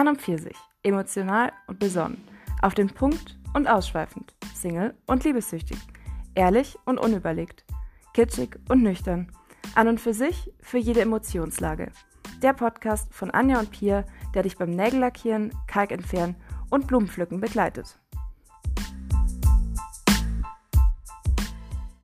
An und für sich, emotional und besonnen, auf den Punkt und ausschweifend, Single und liebessüchtig, ehrlich und unüberlegt, kitschig und nüchtern, an und für sich, für jede Emotionslage. Der Podcast von Anja und Pia, der dich beim Nägellackieren, Kalk entfernen und Blumenpflücken begleitet.